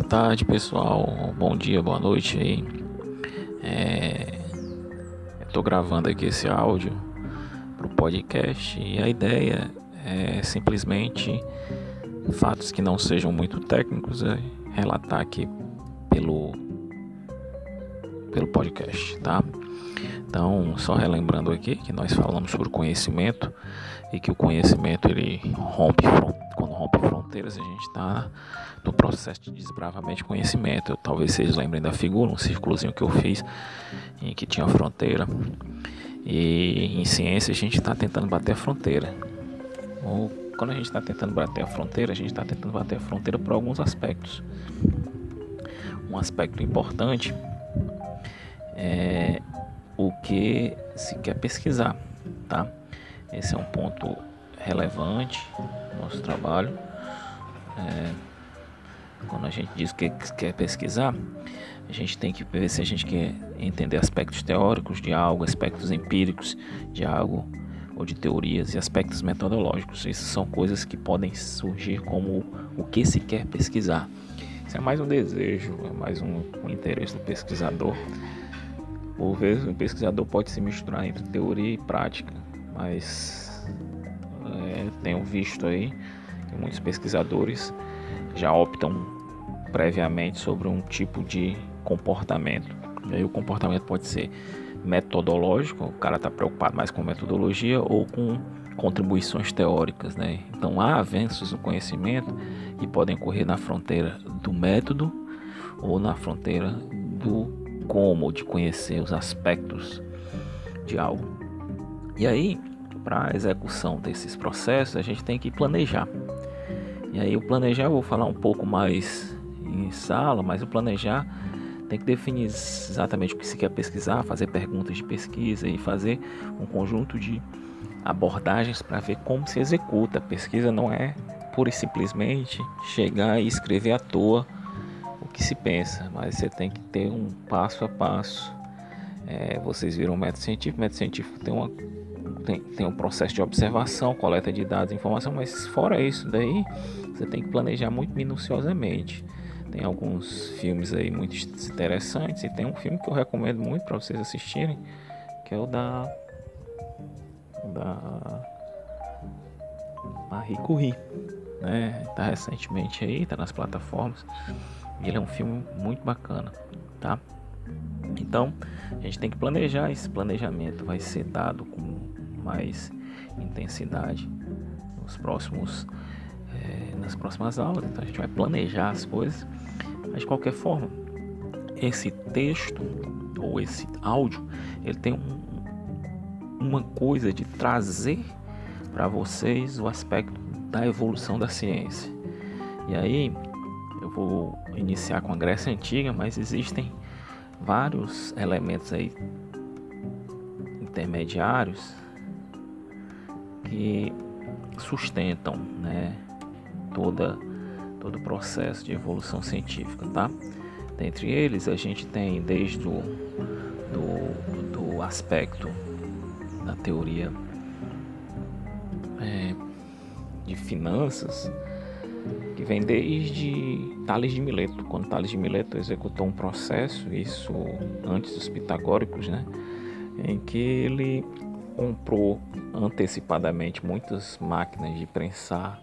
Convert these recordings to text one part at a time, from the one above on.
Boa tarde, pessoal. Bom dia, boa noite aí. É... Estou gravando aqui esse áudio para o podcast e a ideia é simplesmente fatos que não sejam muito técnicos é relatar aqui pelo pelo podcast, tá? Então, só relembrando aqui que nós falamos sobre conhecimento e que o conhecimento ele rompe quando rompe fronteiras, a gente está no processo de desbravamento de conhecimento. Eu, talvez vocês lembrem da figura, um círculozinho que eu fiz em que tinha fronteira. E em ciência a gente está tentando bater a fronteira. Ou quando a gente está tentando bater a fronteira, a gente está tentando bater a fronteira por alguns aspectos. Um aspecto importante é o que se quer pesquisar, tá? Esse é um ponto relevante no nosso trabalho. É, quando a gente diz que quer pesquisar, a gente tem que ver se a gente quer entender aspectos teóricos de algo, aspectos empíricos de algo, ou de teorias e aspectos metodológicos. Essas são coisas que podem surgir como o que se quer pesquisar. Isso é mais um desejo, é mais um, um interesse do pesquisador. Por vezes, um pesquisador pode se misturar entre teoria e prática, mas é, tenho visto aí que muitos pesquisadores já optam previamente sobre um tipo de comportamento. E aí o comportamento pode ser metodológico, o cara está preocupado mais com metodologia ou com contribuições teóricas, né? Então há avanços no conhecimento que podem ocorrer na fronteira do método ou na fronteira do como de conhecer os aspectos de algo. E aí, para a execução desses processos, a gente tem que planejar. E aí o planejar eu vou falar um pouco mais em sala, mas o planejar tem que definir exatamente o que se quer pesquisar, fazer perguntas de pesquisa e fazer um conjunto de abordagens para ver como se executa. A pesquisa não é pura e simplesmente chegar e escrever à toa o que se pensa, mas você tem que ter um passo a passo. É, vocês viram o método científico, o método científico tem, uma, tem, tem um processo de observação, coleta de dados, informação, mas fora isso daí, você tem que planejar muito minuciosamente. Tem alguns filmes aí muito interessantes e tem um filme que eu recomendo muito para vocês assistirem, que é o da da Marie Curie, né? Tá recentemente aí, tá nas plataformas. E ele é um filme muito bacana, tá? Então, a gente tem que planejar, esse planejamento vai ser dado com mais intensidade nos próximos é, nas próximas aulas, então a gente vai planejar as coisas mas de qualquer forma, esse texto ou esse áudio, ele tem um, uma coisa de trazer para vocês o aspecto da evolução da ciência. E aí eu vou iniciar com a Grécia Antiga, mas existem vários elementos aí intermediários que sustentam né, toda todo o processo de evolução científica, tá? Dentre eles, a gente tem desde o do, do aspecto da teoria é, de finanças, que vem desde Tales de Mileto, quando Tales de Mileto executou um processo, isso antes dos pitagóricos, né, em que ele comprou antecipadamente muitas máquinas de prensar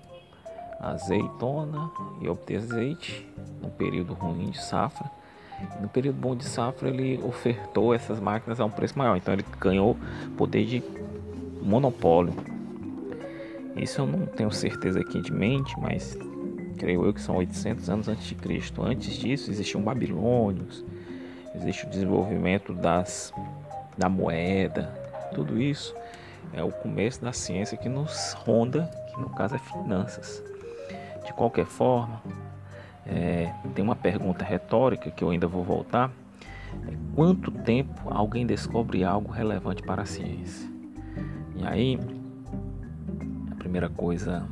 azeitona e obter azeite no período ruim de safra. No período bom de safra ele ofertou essas máquinas a um preço maior, então ele ganhou poder de monopólio. Isso eu não tenho certeza aqui de mente, mas creio eu que são 800 anos antes de Cristo. Antes disso existiam babilônios, existe o desenvolvimento das da moeda, tudo isso é o começo da ciência que nos ronda, que no caso é finanças. De qualquer forma, é, tem uma pergunta retórica que eu ainda vou voltar. É, quanto tempo alguém descobre algo relevante para a ciência? E aí, a primeira coisa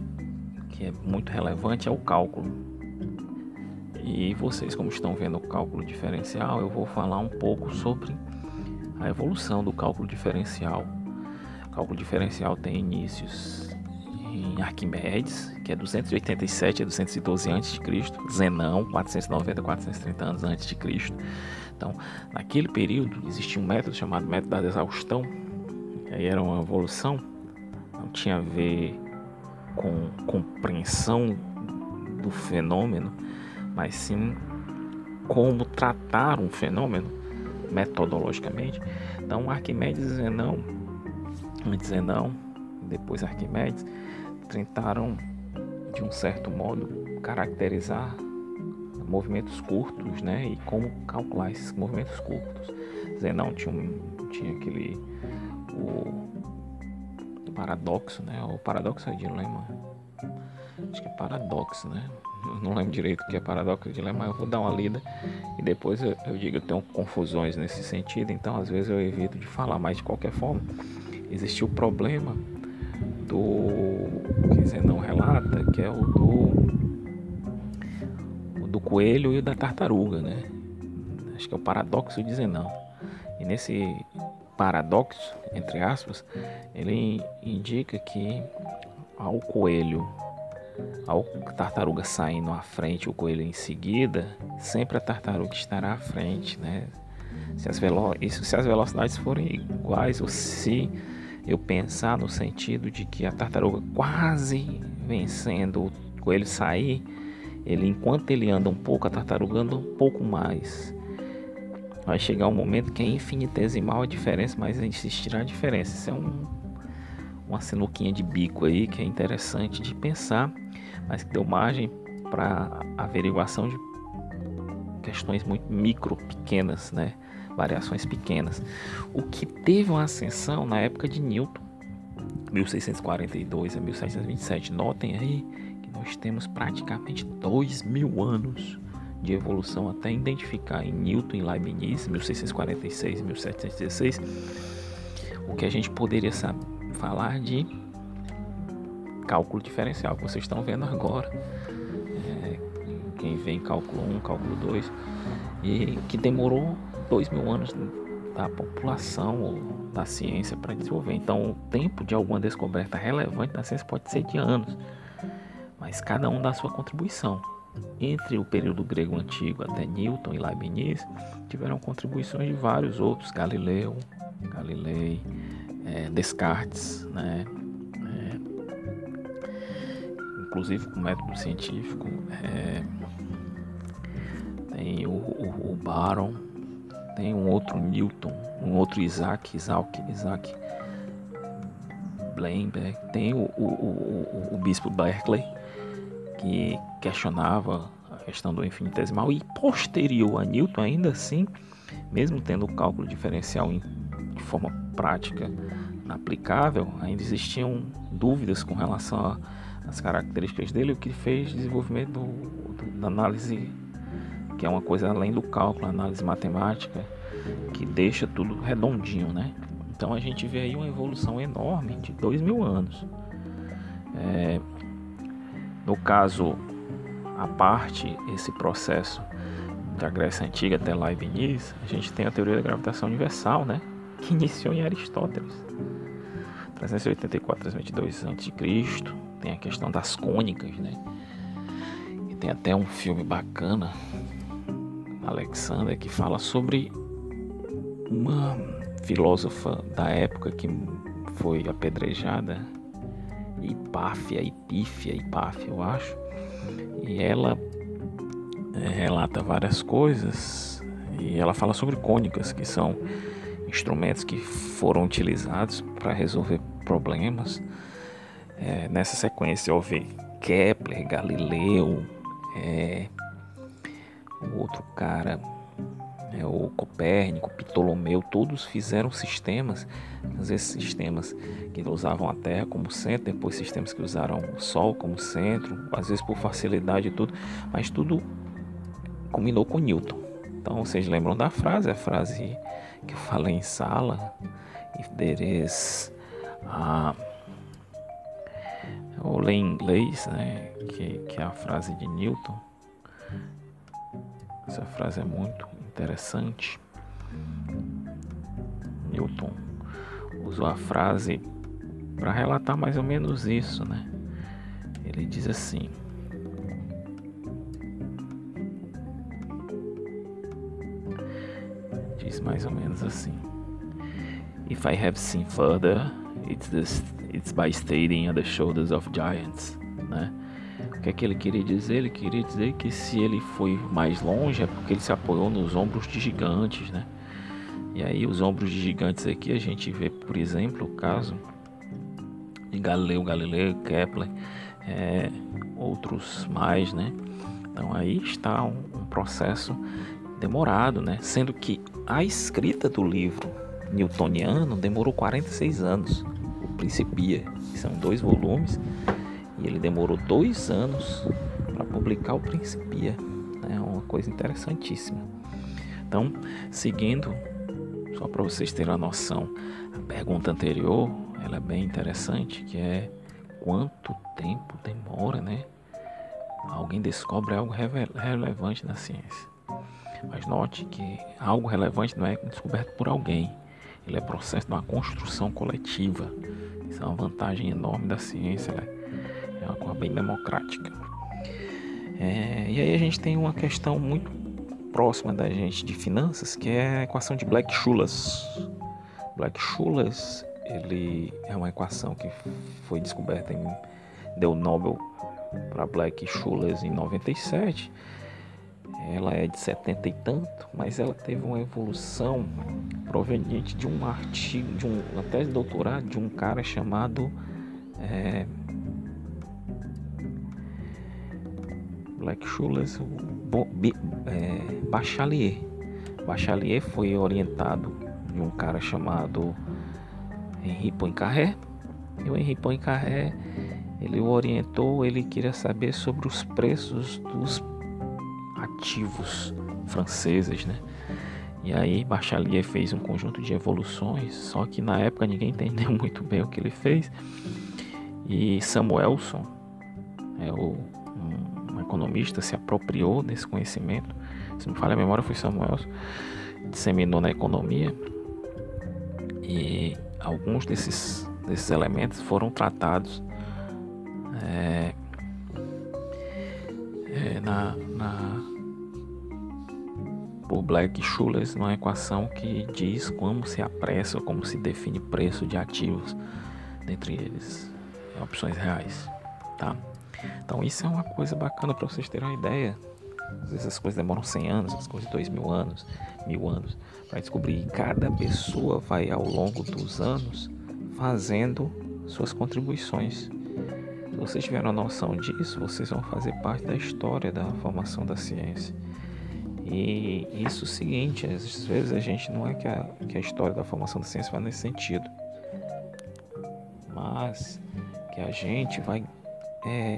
que é muito relevante é o cálculo. E vocês, como estão vendo o cálculo diferencial, eu vou falar um pouco sobre a evolução do cálculo diferencial. O cálculo diferencial tem inícios em Arquimedes, que é 287 a 212 a.C., Zenão, 490 a 430 anos antes de Cristo. Então, naquele período existia um método chamado método da exaustão, que era uma evolução, não tinha a ver com compreensão do fenômeno, mas sim como tratar um fenômeno metodologicamente. Então, Arquimedes e Zenão, Zenão, depois Arquimedes, tentaram de um certo modo caracterizar movimentos curtos, né? E como calcular esses movimentos curtos. Zenão tinha, um, tinha aquele o, o paradoxo, né? O paradoxo é dilema. Acho que é paradoxo, né? Não lembro direito o que é paradoxo e dilema, mas eu vou dar uma lida e depois eu, eu digo, eu tenho confusões nesse sentido, então às vezes eu evito de falar, mas de qualquer forma, existiu o problema do que Zenão relata, que é o do do coelho e da tartaruga, né? Acho que é o paradoxo de Zenão. E nesse paradoxo, entre aspas, ele indica que ao coelho, ao tartaruga saindo à frente, o coelho em seguida, sempre a tartaruga estará à frente, né? Se as, velo isso, se as velocidades forem iguais ou se eu pensar no sentido de que a tartaruga quase vencendo o coelho sair, ele enquanto ele anda um pouco, a tartaruga anda um pouco mais. Vai chegar um momento que é infinitesimal a diferença, mas existirá a diferença. Isso é um, uma sinuquinha de bico aí que é interessante de pensar, mas que deu margem para averiguação de questões muito micro, pequenas, né? Variações pequenas. O que teve uma ascensão na época de Newton, 1642 a 1727. Notem aí nós temos praticamente dois mil anos de evolução até identificar em Newton e Leibniz, 1646 e 1716, o que a gente poderia saber, falar de cálculo diferencial, que vocês estão vendo agora. É, quem vê em cálculo 1, cálculo 2, e que demorou dois mil anos da população ou da ciência para desenvolver. Então, o tempo de alguma descoberta relevante da ciência pode ser de anos mas cada um dá sua contribuição. Entre o período grego antigo até Newton e Leibniz, tiveram contribuições de vários outros, Galileu, Galilei, é, Descartes, né? Inclusive com método científico, é, tem o, o, o Baron, tem um outro Newton, um outro Isaac, Isaac, Isaac Blemberg, tem o, o, o, bispo Berkeley, que questionava a questão do infinitesimal e posterior a Newton, ainda assim, mesmo tendo o cálculo diferencial em, de forma prática aplicável, ainda existiam dúvidas com relação às características dele, o que fez desenvolvimento do, do, da análise, que é uma coisa além do cálculo, análise matemática, que deixa tudo redondinho, né? Então a gente vê aí uma evolução enorme de dois mil anos. É, no caso, a parte, esse processo da Grécia Antiga até Leibniz, a gente tem a teoria da gravitação universal, né? Que iniciou em Aristóteles. 384, 322 a.C. Tem a questão das cônicas, né? E tem até um filme bacana, Alexander, que fala sobre uma filósofa da época que foi apedrejada Hipáfia, Epífia, Hipáfia, eu acho. E ela é, relata várias coisas e ela fala sobre cônicas, que são instrumentos que foram utilizados para resolver problemas. É, nessa sequência houve Kepler, Galileu, é, o outro cara é, o Copérnico, Ptolomeu, todos fizeram sistemas, às vezes sistemas que usavam a Terra como centro, depois sistemas que usaram o Sol como centro, às vezes por facilidade e tudo, mas tudo combinou com Newton. Então vocês lembram da frase, a frase que eu falei em sala, if there is a ou ler em inglês, né, que, que é a frase de Newton. Essa frase é muito interessante. Newton usou a frase para relatar mais ou menos isso, né? Ele diz assim: diz mais ou menos assim. If I have seen further, it's, this, it's by stating on the shoulders of giants, né? O que é que ele queria dizer? Ele queria dizer que se ele foi mais longe é porque ele se apoiou nos ombros de gigantes, né? E aí os ombros de gigantes aqui a gente vê, por exemplo, o caso de Galileu Galileu, Kepler, é, outros mais, né? Então aí está um, um processo demorado, né? Sendo que a escrita do livro newtoniano demorou 46 anos. Principia, que são dois volumes, e ele demorou dois anos para publicar o Principia. É né? uma coisa interessantíssima. Então, seguindo, só para vocês terem a noção, a pergunta anterior, ela é bem interessante, que é quanto tempo demora, né? Alguém descobre algo relevante na ciência. Mas note que algo relevante não é descoberto por alguém. Ele é processo de uma construção coletiva. Isso é uma vantagem enorme da ciência. Né? É uma coisa bem democrática. É, e aí a gente tem uma questão muito próxima da gente de finanças, que é a equação de Black-Scholes. Black-Scholes ele é uma equação que foi descoberta em deu Nobel para Black-Scholes em 97 ela é de 70 e tanto, mas ela teve uma evolução proveniente de um artigo, de um, tese de doutorado de um cara chamado é, Black Schules é, Bachelier. Bachelier foi orientado de um cara chamado Henri Poincaré. E o Henri Poincaré ele o orientou, ele queria saber sobre os preços dos ativos franceses, né? E aí Bachelier fez um conjunto de evoluções, só que na época ninguém entendeu muito bem o que ele fez. E Samuelson, é o, um, um economista, se apropriou desse conhecimento. Se não falha a memória, foi Samuelson, disseminou na economia. E alguns desses, desses elementos foram tratados é, é, na, na por Black Schules numa equação que diz como se apressa ou como se define preço de ativos, dentre eles opções reais, tá? Então isso é uma coisa bacana para vocês terem uma ideia. Às vezes as coisas demoram 100 anos, as coisas dois mil anos, mil anos, para descobrir. Cada pessoa vai ao longo dos anos fazendo suas contribuições. Se vocês tiverem a noção disso, vocês vão fazer parte da história da formação da ciência. E isso é o seguinte, às vezes a gente não é que a, que a história da formação da ciência vai nesse sentido, mas que a gente vai é,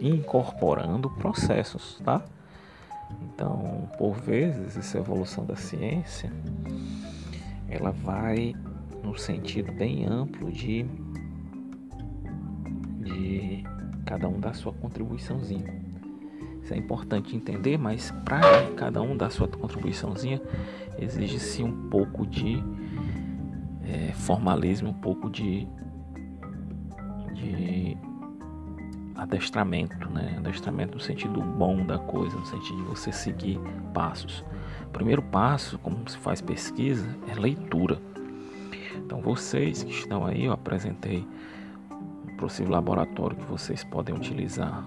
incorporando processos, tá? Então, por vezes, essa evolução da ciência, ela vai no sentido bem amplo de, de cada um dar sua contribuiçãozinha. Isso é importante entender, mas para cada um dar sua contribuiçãozinha, exige-se um pouco de é, formalismo, um pouco de, de adestramento, né? Adestramento no sentido bom da coisa, no sentido de você seguir passos. O primeiro passo, como se faz pesquisa, é leitura. Então vocês que estão aí, eu apresentei um possível laboratório que vocês podem utilizar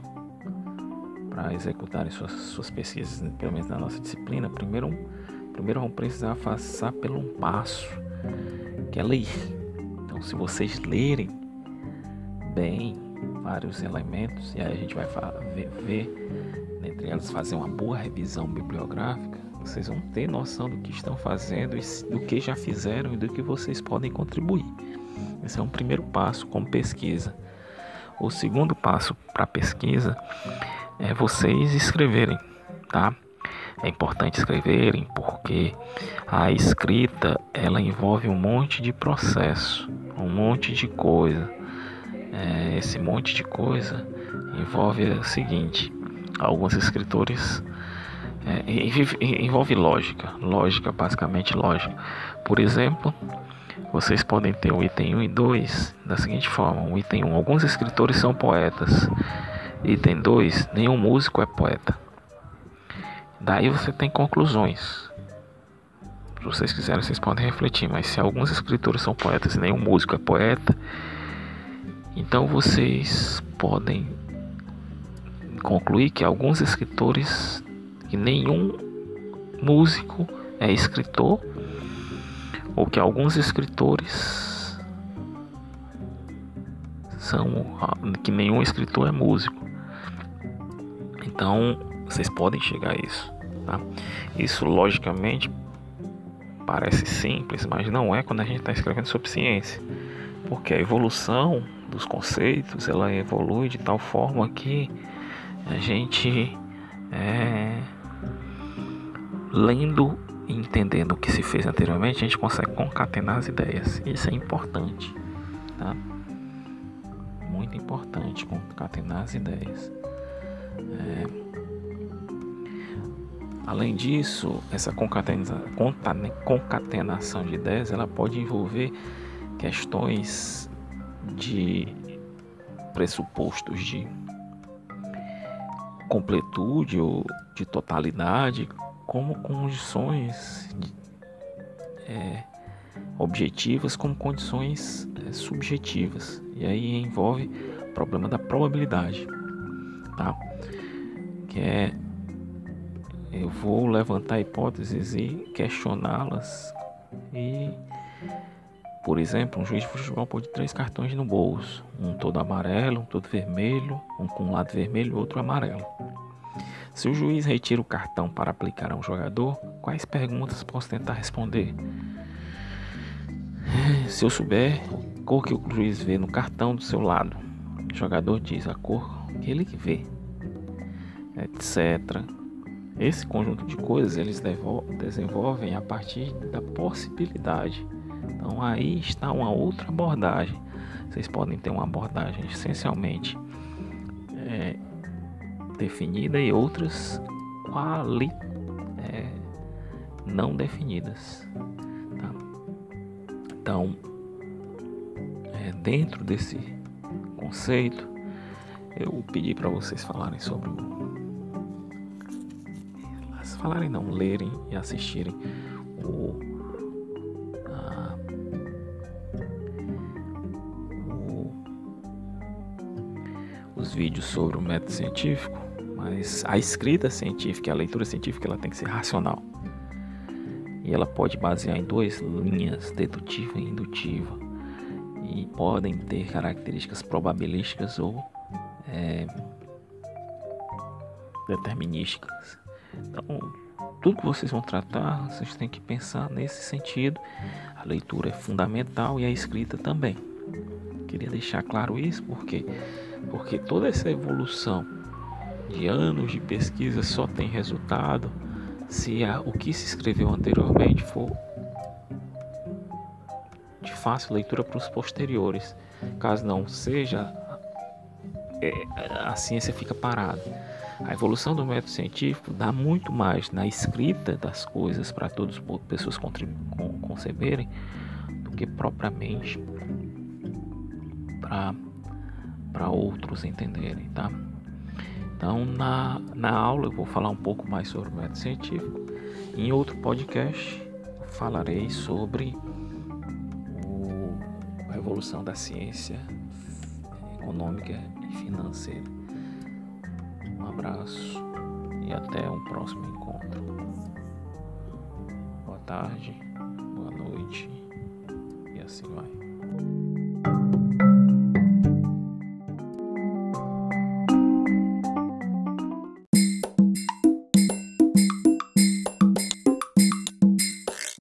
para executarem suas, suas pesquisas, né, pelo menos na nossa disciplina, primeiro, primeiro vão precisar passar por um passo, que é ler. Então, se vocês lerem bem vários elementos, e aí a gente vai ver, ver entre elas, fazer uma boa revisão bibliográfica, vocês vão ter noção do que estão fazendo, do que já fizeram e do que vocês podem contribuir. Esse é um primeiro passo como pesquisa. O segundo passo para pesquisa é vocês escreverem, tá? É importante escreverem porque a escrita ela envolve um monte de processo, um monte de coisa. É, esse monte de coisa envolve o seguinte: alguns escritores é, envolve lógica, lógica basicamente lógica. Por exemplo, vocês podem ter o item 1 e 2 da seguinte forma: o item 1, alguns escritores são poetas. Item 2, nenhum músico é poeta. Daí você tem conclusões. Se vocês quiserem, vocês podem refletir. Mas se alguns escritores são poetas e nenhum músico é poeta, então vocês podem concluir que alguns escritores, que nenhum músico é escritor, ou que alguns escritores são que nenhum escritor é músico. Então, vocês podem chegar a isso, tá? Isso logicamente parece simples, mas não é quando a gente está escrevendo sobre ciência, porque a evolução dos conceitos ela evolui de tal forma que a gente é, lendo e entendendo o que se fez anteriormente, a gente consegue concatenar as ideias. Isso é importante, tá? Muito importante concatenar as ideias. É... Além disso, essa concatenação de ideias ela pode envolver questões de pressupostos de completude ou de totalidade como condições é, objetivas, como condições é, subjetivas. E aí envolve o problema da probabilidade, tá? Que é eu vou levantar hipóteses e questioná-las e por exemplo, um juiz de futebol pode três cartões no bolso, um todo amarelo, um todo vermelho, um com um lado vermelho e outro amarelo. Se o juiz retira o cartão para aplicar a um jogador, quais perguntas posso tentar responder? Se eu souber a cor que o juiz vê no cartão do seu lado, o jogador diz a cor que ele vê, etc. Esse conjunto de coisas eles desenvolvem a partir da possibilidade. Então aí está uma outra abordagem. Vocês podem ter uma abordagem essencialmente é, definida e outras quali é, não definidas. Tá? Então, é, dentro desse conceito, eu pedi para vocês falarem sobre o. Falarem não, lerem e assistirem o, a, o os vídeos sobre o método científico mas a escrita científica, a leitura científica, ela tem que ser racional. E ela pode basear em duas linhas, dedutiva e indutiva. E podem ter características probabilísticas ou é, determinísticas. Tudo que vocês vão tratar, vocês têm que pensar nesse sentido. A leitura é fundamental e a escrita também. Queria deixar claro isso porque porque toda essa evolução de anos de pesquisa só tem resultado se a, o que se escreveu anteriormente for de fácil leitura para os posteriores. Caso não seja, é, a ciência fica parada. A evolução do método científico dá muito mais na escrita das coisas para todas as pessoas conceberem do que propriamente para outros entenderem, tá? Então, na, na aula, eu vou falar um pouco mais sobre o método científico. Em outro podcast, falarei sobre o, a evolução da ciência econômica e financeira. Um abraço e até um próximo encontro. Boa tarde, boa noite e assim vai.